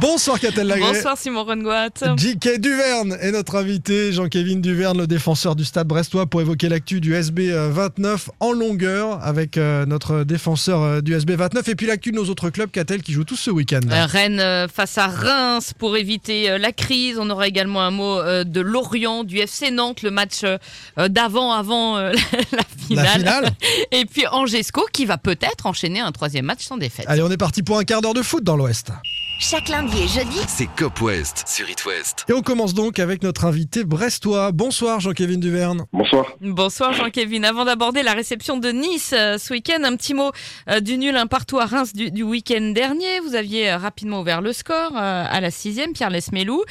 Bonsoir Catel Lagré. Bonsoir Simon Rengoat. JK Duverne est notre invité, Jean-Kévin Duverne, le défenseur du Stade Brestois, pour évoquer l'actu du SB 29 en longueur avec euh, notre défenseur euh, du SB 29 et puis l'actu de nos autres clubs Catel qui jouent tous ce week-end. Euh, Rennes euh, face à Reims pour éviter euh, la crise. On aura également un mot euh, de Lorient, du FC Nantes, le match euh, d'avant avant euh, la finale. La finale Et puis Angesco qui va peut-être enchaîner un troisième match sans défaite. Allez, on est parti pour un quart d'heure de foot dans l'Ouest. Chaque lundi et jeudi. C'est Cop West sur It West. Et on commence donc avec notre invité brestois. Bonsoir Jean-Kévin Duverne. Bonsoir. Bonsoir Jean-Kévin. Avant d'aborder la réception de Nice euh, ce week-end, un petit mot euh, du nul un partout à Reims du, du week-end dernier. Vous aviez euh, rapidement ouvert le score euh, à la sixième, Pierre Lesmelou.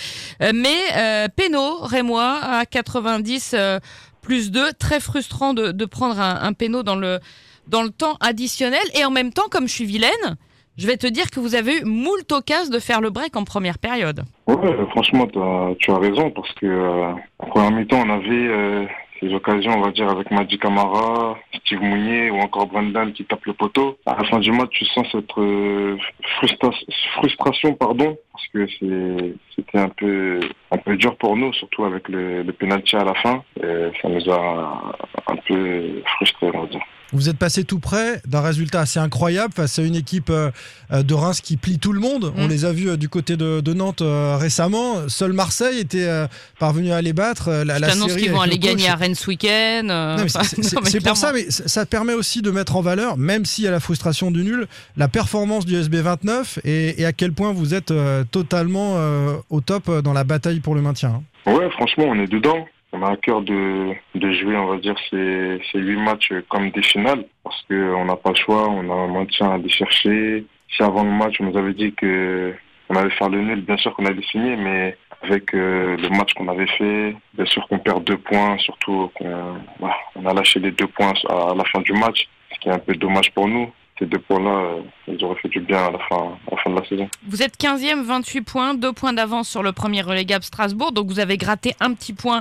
Euh, mais euh, Péno, Rémois, à 90 euh, plus 2. Très frustrant de, de prendre un, un péno dans le, dans le temps additionnel. Et en même temps, comme je suis vilaine, je vais te dire que vous avez eu moult occasions de faire le break en première période. Ouais, euh, franchement, tu as raison parce que euh, en première mi-temps, on avait euh, ces occasions, on va dire, avec Madi Camara, Steve Mounier ou encore Brandon qui tape le poteau. À la fin du match, tu sens cette euh, frustra- frustration, pardon, parce que c'était un peu un peu dur pour nous, surtout avec le, le penalty à la fin. Et ça nous a un peu frustrés, on va dire. Vous êtes passé tout près d'un résultat assez incroyable face à une équipe euh, euh, de Reims qui plie tout le monde. On Mm. les a vus euh, du côté de, de Nantes récemment. Seul Marseille était parvenu à les battre. La, Je la t'annonce série qu'ils vont aller gagner à Rennes ce week-end. Non, mais c'est- enfin, c'est non, mais c'est pour ça, mais ça permet aussi de mettre en valeur, même s'il y a la frustration du nul, la performance du SB29 et, et à quel point vous êtes totalement au top dans la bataille pour le maintien. hein. Ouais, franchement, on est dedans. On a à cœur de, de jouer, on va dire, ces, ces huit matchs comme des finales, parce que on n'a pas le choix, on a un maintien à aller chercher. Si avant le match, on nous avait dit que on allait faire le nul, bien sûr qu'on allait signer, mais avec euh, le match qu'on avait fait, bien sûr qu'on perd deux points, surtout qu'on voilà, on a lâché les deux points à la fin du match, ce qui est un peu dommage pour nous. Ces deux points-là, euh, ils auraient fait du bien à la fin, à fin de la saison. Vous êtes 15e, 28 points, 2 points d'avance sur le premier relégable Strasbourg. Donc vous avez gratté un petit point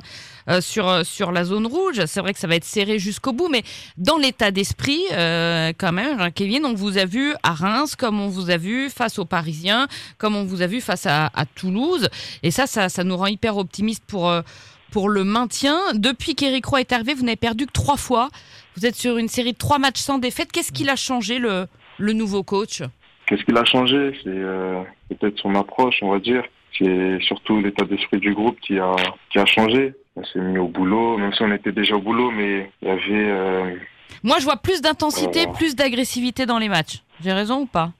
euh, sur, euh, sur la zone rouge. C'est vrai que ça va être serré jusqu'au bout, mais dans l'état d'esprit, quand même, hein, Kevin, on vous a vu à Reims, comme on vous a vu face aux Parisiens, comme on vous a vu face à, Toulouse. Et ça, ça, ça nous rend hyper optimistes pour, pour le maintien. Depuis qu'Éric Roy est arrivé, vous n'avez perdu que trois fois. Vous êtes sur une série de trois matchs sans défaite. Qu'est-ce qu'il a changé, le, le nouveau coach? Qu'est-ce qu'il a changé? C'est euh, peut-être son approche, on va dire. C'est surtout l'état d'esprit du groupe qui a qui a changé. On s'est mis au boulot, même si on était déjà au boulot, mais il y avait euh, Moi, je vois plus d'intensité, plus d'agressivité dans les matchs. J'ai raison ou pas?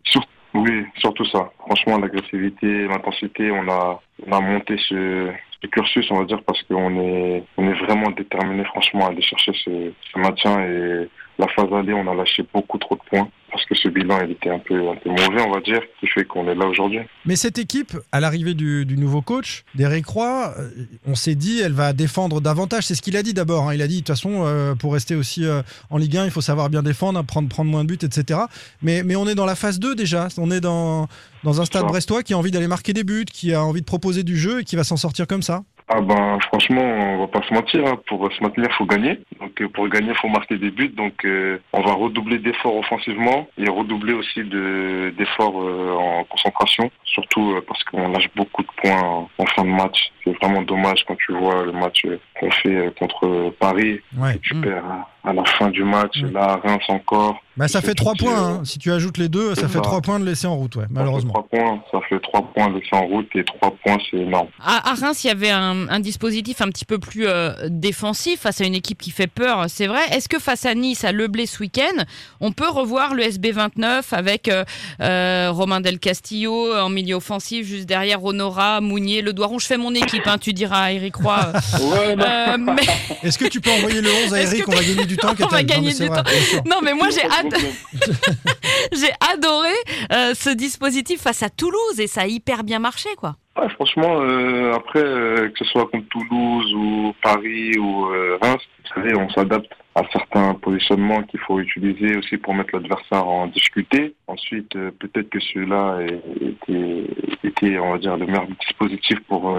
Oui, surtout ça. Franchement, l'agressivité, l'intensité, on a on a monté ce, ce cursus, on va dire, parce qu'on est on est vraiment déterminé, franchement, à aller chercher ce, ce maintien. Et la phase aller, on a lâché beaucoup trop de points parce que ce bilan, il était un peu un peu mauvais, on va dire, qui fait qu'on est là aujourd'hui. Mais cette équipe, à l'arrivée du, du nouveau coach, d'Eric Roy, euh, on s'est dit, elle va défendre davantage. C'est ce qu'il a dit d'abord. hein. Il a dit, de toute façon, euh, pour rester aussi euh, en Ligue 1, il faut savoir bien défendre, prendre, prendre moins de buts, etc. Mais, mais on est dans la phase 2 déjà. On est dans, dans un stade brestois qui a envie d'aller marquer des buts, qui a envie de proposer du jeu et qui va s'en sortir comme ça. Ah ben franchement, on va pas se mentir. hein. Pour se maintenir, faut gagner. Donc euh, pour gagner, faut marquer des buts. Donc euh, on va redoubler d'efforts offensivement et redoubler aussi de d'efforts euh, en concentration. Surtout euh, parce qu'on lâche beaucoup de points en fin de match. C'est vraiment dommage quand tu vois le match qu'on fait contre Paris. Ouais. Tu Mm. perds à, la fin du match. Mm. Là, Reims encore. Bah, ça fait 3 tout, points. hein. Si tu ajoutes les deux, ça fait ça. 3 points de laisser en route, ouais, Ça fait malheureusement. trois points. Ça fait trois points laissés en route et trois points, c'est énorme. à, à Reims, il y avait un, un dispositif un petit peu plus euh, défensif face à une équipe qui fait peur, c'est vrai. Est-ce que face à Nice, à Leblé ce week-end, on peut revoir le SB29 avec euh, euh, Romain Del Castillo en milieu offensif, juste derrière Honora, Mounier, Le Doiron Je fais mon équipe, hein, tu diras, Eric Roy. Ouais, Euh, mais Est-ce que tu peux envoyer le 11 à Eric On va gagner du temps. On va gagner du temps. Non, mais moi. J'ai adoré euh, ce dispositif face à Toulouse et ça a hyper bien marché, quoi. Ouais, franchement, euh, après, euh, que ce soit contre Toulouse ou Paris ou euh, Reims, vous savez, on s'adapte à certains positionnements qu'il faut utiliser aussi pour mettre l'adversaire en difficulté. Ensuite, euh, peut-être que celui-là était, était, on va dire, le meilleur dispositif pour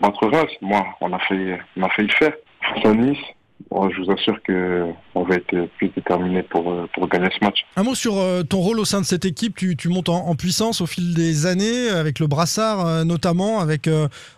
battre Reims. Moi, on a failli, on a failli le faire. Face à Nice, bon, je vous assure que on va être plus déterminé pour, euh, pour gagner ce match. Un mot sur euh, ton rôle au sein de cette équipe. Tu, tu montes en, en puissance au fil des années, avec le brassard euh, notamment, avec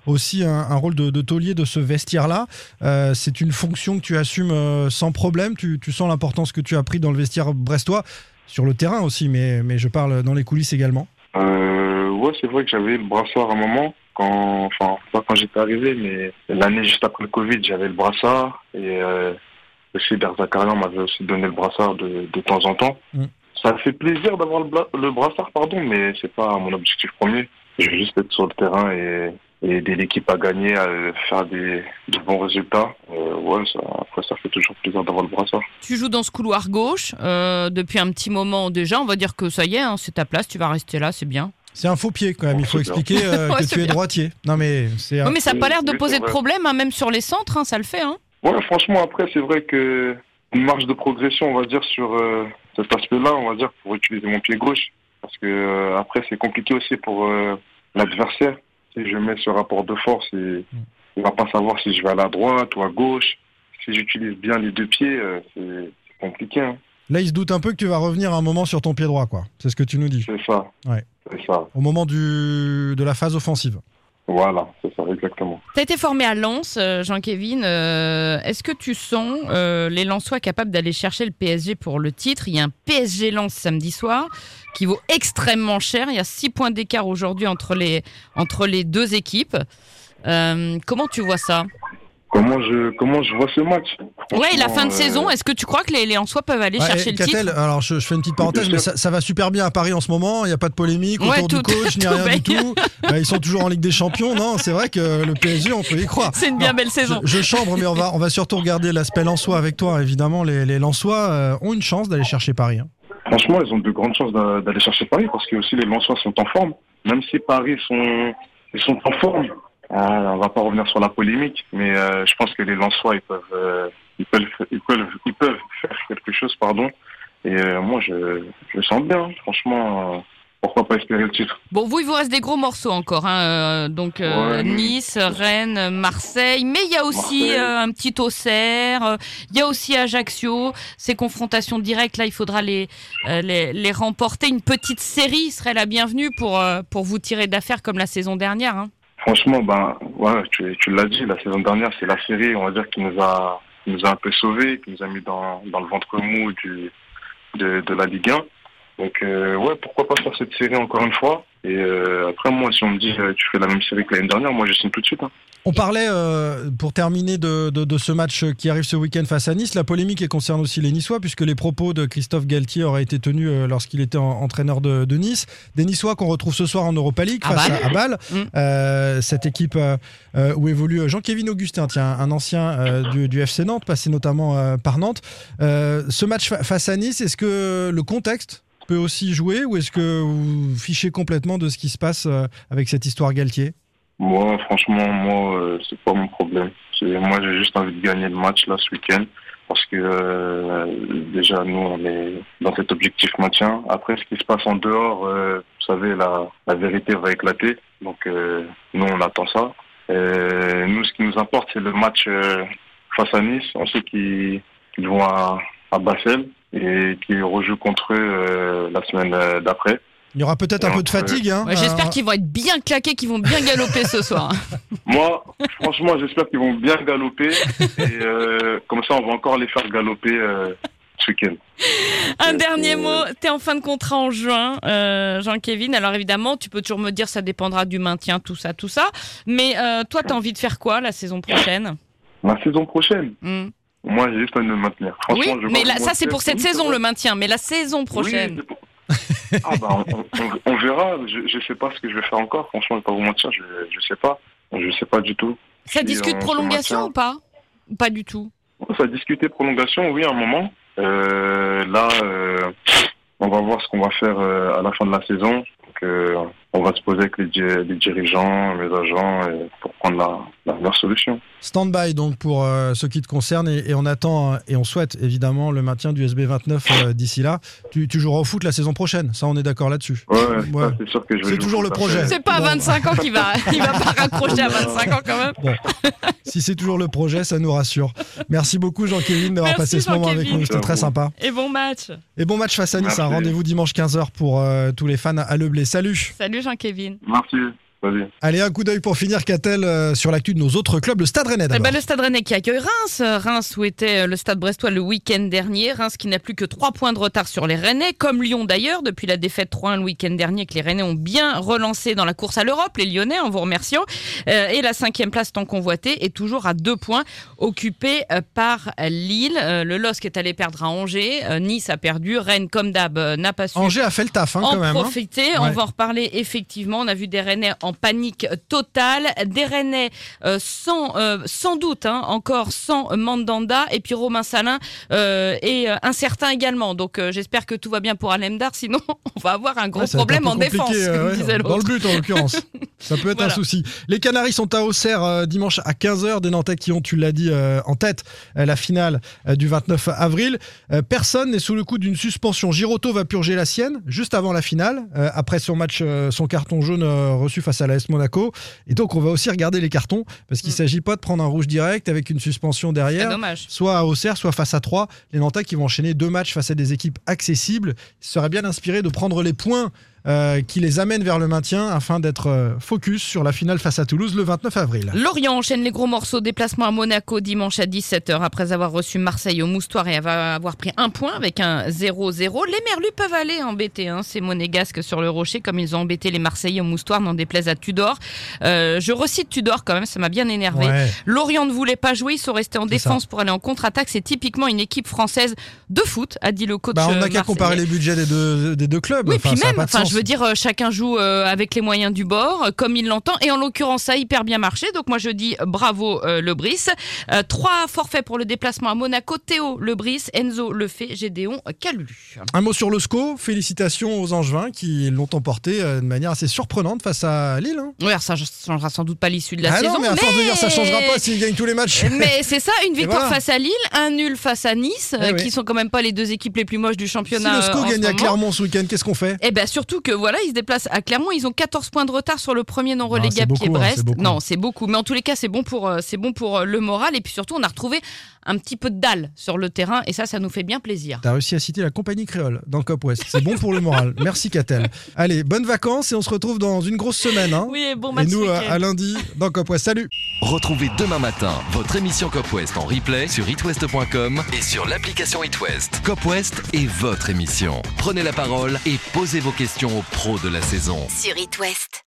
aussi un, un rôle de, de taulier de ce vestiaire-là. Euh, c'est une fonction que tu assumes sans problème. Tu, tu sens l'importance que tu as pris dans le vestiaire brestois, sur le terrain aussi, mais, mais je parle dans les coulisses également. Euh, ouais, c'est vrai que j'avais le brassard à un moment, quand, enfin, pas quand j'étais arrivé, mais l'année juste après le Covid, j'avais le brassard. Et euh, aussi, Berzakarian m'avait aussi donné le brassard de, de temps en temps. Mm. Ça fait plaisir d'avoir le, le brassard, pardon, mais c'est pas mon objectif premier. Je veux juste être sur le terrain et, et aider l'équipe à gagner, à faire des, de bons résultats. Euh, ouais, ça, après, ça fait toujours plaisir d'avoir le brassard. Tu joues dans ce couloir gauche euh, depuis un petit moment déjà. On va dire que ça y est, hein, c'est ta place, tu vas rester là, c'est bien. C'est un faux pied quand même, il faut expliquer euh, Ouais, que c'est tu es bien. droitier. Non mais c'est... Oui, mais ça n'a pas l'air de poser de problème, hein, même sur les centres, hein, ça le fait. Hein. Ouais, franchement, après, c'est vrai que une marge de progression, on va dire, sur euh, cet aspect-là, on va dire, pour utiliser mon pied gauche. Parce que euh, après, c'est compliqué aussi pour euh, l'adversaire. Si je mets ce rapport de force, et, il va pas savoir si je vais à la droite ou à gauche. Si j'utilise bien les deux pieds, euh, c'est c'est compliqué. hein. Là il se doute un peu que tu vas revenir un moment sur ton pied droit, quoi. C'est ce que tu nous dis, C'est ça. Ouais. Ça. au moment du, de la phase offensive. Voilà, c'est ça, exactement. Tu as été formé à Lens, euh, Jean-Kévin. euh, Est-ce que tu sens euh, les Lensois capables d'aller chercher le PSG pour le titre? Il y a un PSG Lens samedi soir qui vaut extrêmement cher. Il y a 6 points d'écart aujourd'hui entre les, entre les deux équipes. Euh, comment tu vois ça? Comment je, comment je vois ce match? Ouais, la fin de Franchement, saison, euh, est-ce que tu crois que les, les Lensois peuvent aller Ouais, chercher et le Catel, titre alors je, je fais une petite parenthèse, mais ça, ça va super bien à Paris en ce moment. Il n'y a pas de polémique Ouais, autour du tout- coach, ni rien du tout. Euh, ils sont toujours en Ligue des Champions. Non, c'est vrai que le PSG, on peut y croire. C'est une bien belle saison. Je, je chambre, mais on va, on va surtout regarder l'aspect Lensois avec toi. Évidemment, les, les Lensois euh, ont une chance d'aller chercher Paris. hein. Franchement, ils ont de grandes chances d'a- d'aller chercher Paris parce que aussi les Lensois sont en forme. Même si Paris sont, ils sont en forme. Ah, on va pas revenir sur la polémique, mais euh, je pense que les Lensois ils peuvent, euh, ils peuvent, ils peuvent, ils peuvent faire quelque chose, pardon. Et euh, moi, je, je le sens bien. Franchement, euh, pourquoi pas espérer le titre Bon, vous, il vous reste des gros morceaux encore. Hein, euh, donc, euh, Ouais. Nice, Rennes, Marseille. Mais il y a aussi euh, un petit Auxerre. euh, Il y a aussi Ajaccio. Ces confrontations directes, là, il faudra les, euh, les, les remporter. Une petite série serait la bienvenue pour, euh, pour vous tirer d'affaire comme la saison dernière. Hein. Franchement, ben, ouais, tu, tu l'as dit, la saison dernière, c'est la série, on va dire, qui nous a, qui nous a un peu sauvés, qui nous a mis dans, dans le ventre mou du, de, de la Ligue 1. Donc, euh, ouais, pourquoi pas faire cette série encore une fois? Et euh, après, moi, si on me dit, euh, tu fais la même série que l'année dernière, moi, je signe tout de suite. hein. On parlait, euh, pour terminer, de, de- de ce match qui arrive ce week-end face à Nice. La polémique elle concerne aussi les Niçois, puisque les propos de Christophe Galtier auraient été tenus euh, lorsqu'il était en- entraîneur de, de Nice. Des Niçois qu'on retrouve ce soir en Europa League face à, à Bâle. Mm. Euh, cette équipe euh, euh, où évolue Jean-Kévin Augustin, tiens, un ancien du, du FC Nantes, passé notamment par Nantes. Euh, ce match fa- face à Nice, est-ce que le contexte peut aussi jouer ou est-ce que vous fichez complètement de ce qui se passe avec cette histoire Galtier? Moi, franchement, moi, euh, c'est pas mon problème. Moi, j'ai juste envie de gagner le match, là, ce week-end. Parce que, euh, déjà, nous, on est dans cet objectif maintien. Après, ce qui se passe en dehors, euh, vous savez, la, la vérité va éclater. Donc, euh, nous, on attend ça. Euh, nous, ce qui nous importe, c'est le match euh, face à Nice. On sait qu'ils vont à, à Bassel et qu'ils rejouent contre eux euh, la semaine d'après. Il y aura peut-être un peu de fatigue. Hein, Ouais, J'espère Euh, qu'ils vont être bien claqués, qu'ils vont bien galoper ce soir. Moi, franchement, j'espère qu'ils vont bien galoper. Et euh, comme ça, on va encore les faire galoper euh, ce week-end. Un dernier euh, mot, tu es en fin de contrat en juin, euh, Jean-Kévin. Alors évidemment, tu peux toujours me dire ça dépendra du maintien, tout ça, tout ça. Mais euh, toi, tu as envie de faire quoi la saison prochaine? La saison prochaine, Hmm. moi, j'ai juste envie de me maintenir. Oui, je mais là, ça c'est pour cette saison le maintien, mais la saison prochaine. Oui, ah bah, on, on- on verra. Je, je sais pas ce que je vais faire encore. Franchement, je vais pas vous mentir, je, je sais pas. Je sais pas du tout. ça discute se prolongation ou pas? Ou pas du tout? Ça a discuté prolongation, oui, à un moment. Euh, là, euh, on va voir ce qu'on va faire euh, à la fin de la saison. Donc, on va se poser avec les, di- les dirigeants, les agents, et pour prendre la, la meilleure solution. Stand-by donc pour euh, ce qui te concerne et, et on attend euh, et on souhaite évidemment le maintien du SB 29 euh, d'ici là. Tu, tu joueras au foot la saison prochaine, ça on est d'accord là-dessus. Ouais, c'est sûr que je vais C'est toujours le foot projet. C'est pas à Bon. 25 ans qu'il va, il va pas raccrocher à 25 ans quand même. Si c'est toujours le projet, ça nous rassure. Merci beaucoup Jean-Kévin d'avoir passé ce moment avec nous, c'était très sympa. Et bon match. Et bon match face à Nice, rendez-vous dimanche 15h pour euh, tous les fans à Leblé. Salut Salut Jean-Kévin. Merci. Vas-y. Allez, un coup d'œil pour finir, Catel, euh, sur l'actu de nos autres clubs, le Stade Rennais Eh d'abord. ben, le Stade Rennais qui accueille Reims. Reims où était euh, le Stade Brestois le week-end dernier. Reims qui n'a plus que 3 points de retard sur les Rennais, comme Lyon d'ailleurs, depuis la défaite 3-1 le week-end dernier, que les Rennais ont bien relancé dans la course à l'Europe, les Lyonnais, en vous remerciant. Euh, et la cinquième place tant convoitée est toujours à 2 points, occupée euh, par Lille. Euh, le LOSC est allé perdre à Angers. Euh, nice a perdu. Rennes, comme d'hab, euh, n'a pas su Angers a fait le taf hein, en quand même. hein. profiter. On Ouais. va en reparler effectivement. On a vu des Rennais en panique totale, des Rennais euh, sans, euh, sans doute hein, encore sans Mandanda. Et puis Romain Salin euh, est incertain également. Donc euh, j'espère que tout va bien pour Alemdar, sinon on va avoir un gros problème un en défense, comme ouais, disait Dans le but en l'occurrence. Ça peut être Voilà. un souci. Les Canaries sont à Auxerre euh, dimanche à 15h. Des Nantais qui ont, tu l'as dit, euh, en tête euh, la finale du 29 avril. Personne n'est sous le coup d'une suspension. Giroto va purger la sienne juste avant la finale, après son match, son carton jaune reçu face à l'AS Monaco. Et donc on va aussi regarder les cartons parce qu'il ne Mm. s'agit pas de prendre un rouge direct avec une suspension C'est derrière dommage. soit à Auxerre, soit face à 3. Les Nantais qui vont enchaîner deux matchs face à des équipes accessibles seraient bien inspirés de prendre les points euh, qui les amènent vers le maintien afin d'être euh, focus sur la finale face à Toulouse le 29 avril. Lorient enchaîne les gros morceaux. Déplacement à Monaco dimanche à 17h après avoir reçu Marseille au Moustoir et avoir pris un point avec un 0-0. Les Merlus peuvent aller embêter hein, ces monégasques sur le rocher comme ils ont embêté les Marseillais au Moustoir, n'en déplaise à Tudor. Euh, je recite Tudor quand même, ça m'a bien énervé. Ouais. Lorient ne voulait pas jouer, ils sont restés en défense pour aller en contre-attaque. C'est typiquement une équipe française de foot, a dit le coach. Bah, on n'a qu'à comparer les budgets des deux, des deux clubs. Oui, Enfin, puis même, enfin. Je veux dire, euh, chacun joue euh, avec les moyens du bord, euh, comme il l'entend. Et en l'occurrence, ça a hyper bien marché. Donc moi, je dis bravo le. Euh, trois forfaits pour le déplacement à Monaco. Théo le Brice, Enzo le fait, Gédéon Calulu. Un mot sur le SCO. Félicitations aux Angevins qui l'ont emporté de manière assez surprenante face à Lille. hein. Ouais, ça changera sans doute pas l'issue de la ah saison. non, mais à force de dire ça changera pas s'ils gagnent tous les matchs. Mais c'est ça, une victoire voilà. face à Lille, un nul face à Nice, Eh oui. qui sont quand même pas les deux équipes les plus moches du Si championnat. le euh, SCO gagne à. Clermont ce week-end, qu'est-ce qu'on fait? Eh bien, surtout que voilà, ils se déplacent à Clermont. Ils ont 14 points de retard sur le premier non relégable qui est hein, Brest. c'est beaucoup. non, c'est beaucoup. Mais en tous les cas, c'est bon pour euh, c'est bon pour euh, le moral. Et puis surtout, on a retrouvé un petit peu de dalle sur le terrain. Et ça, ça nous fait bien plaisir. T'as réussi à citer la compagnie créole dans Cop West. C'est bon pour le moral. Merci Catel. Allez, bonnes vacances et on se retrouve dans une grosse semaine. hein. Oui, et bon et match. nous, à, week-end. à lundi dans Cop West. Salut Retrouvez demain matin votre émission Cop West en replay sur itwest.com et sur l'application itwest. Cop West est votre émission. Prenez la parole et posez vos questions aux pros de la saison. Sur It West.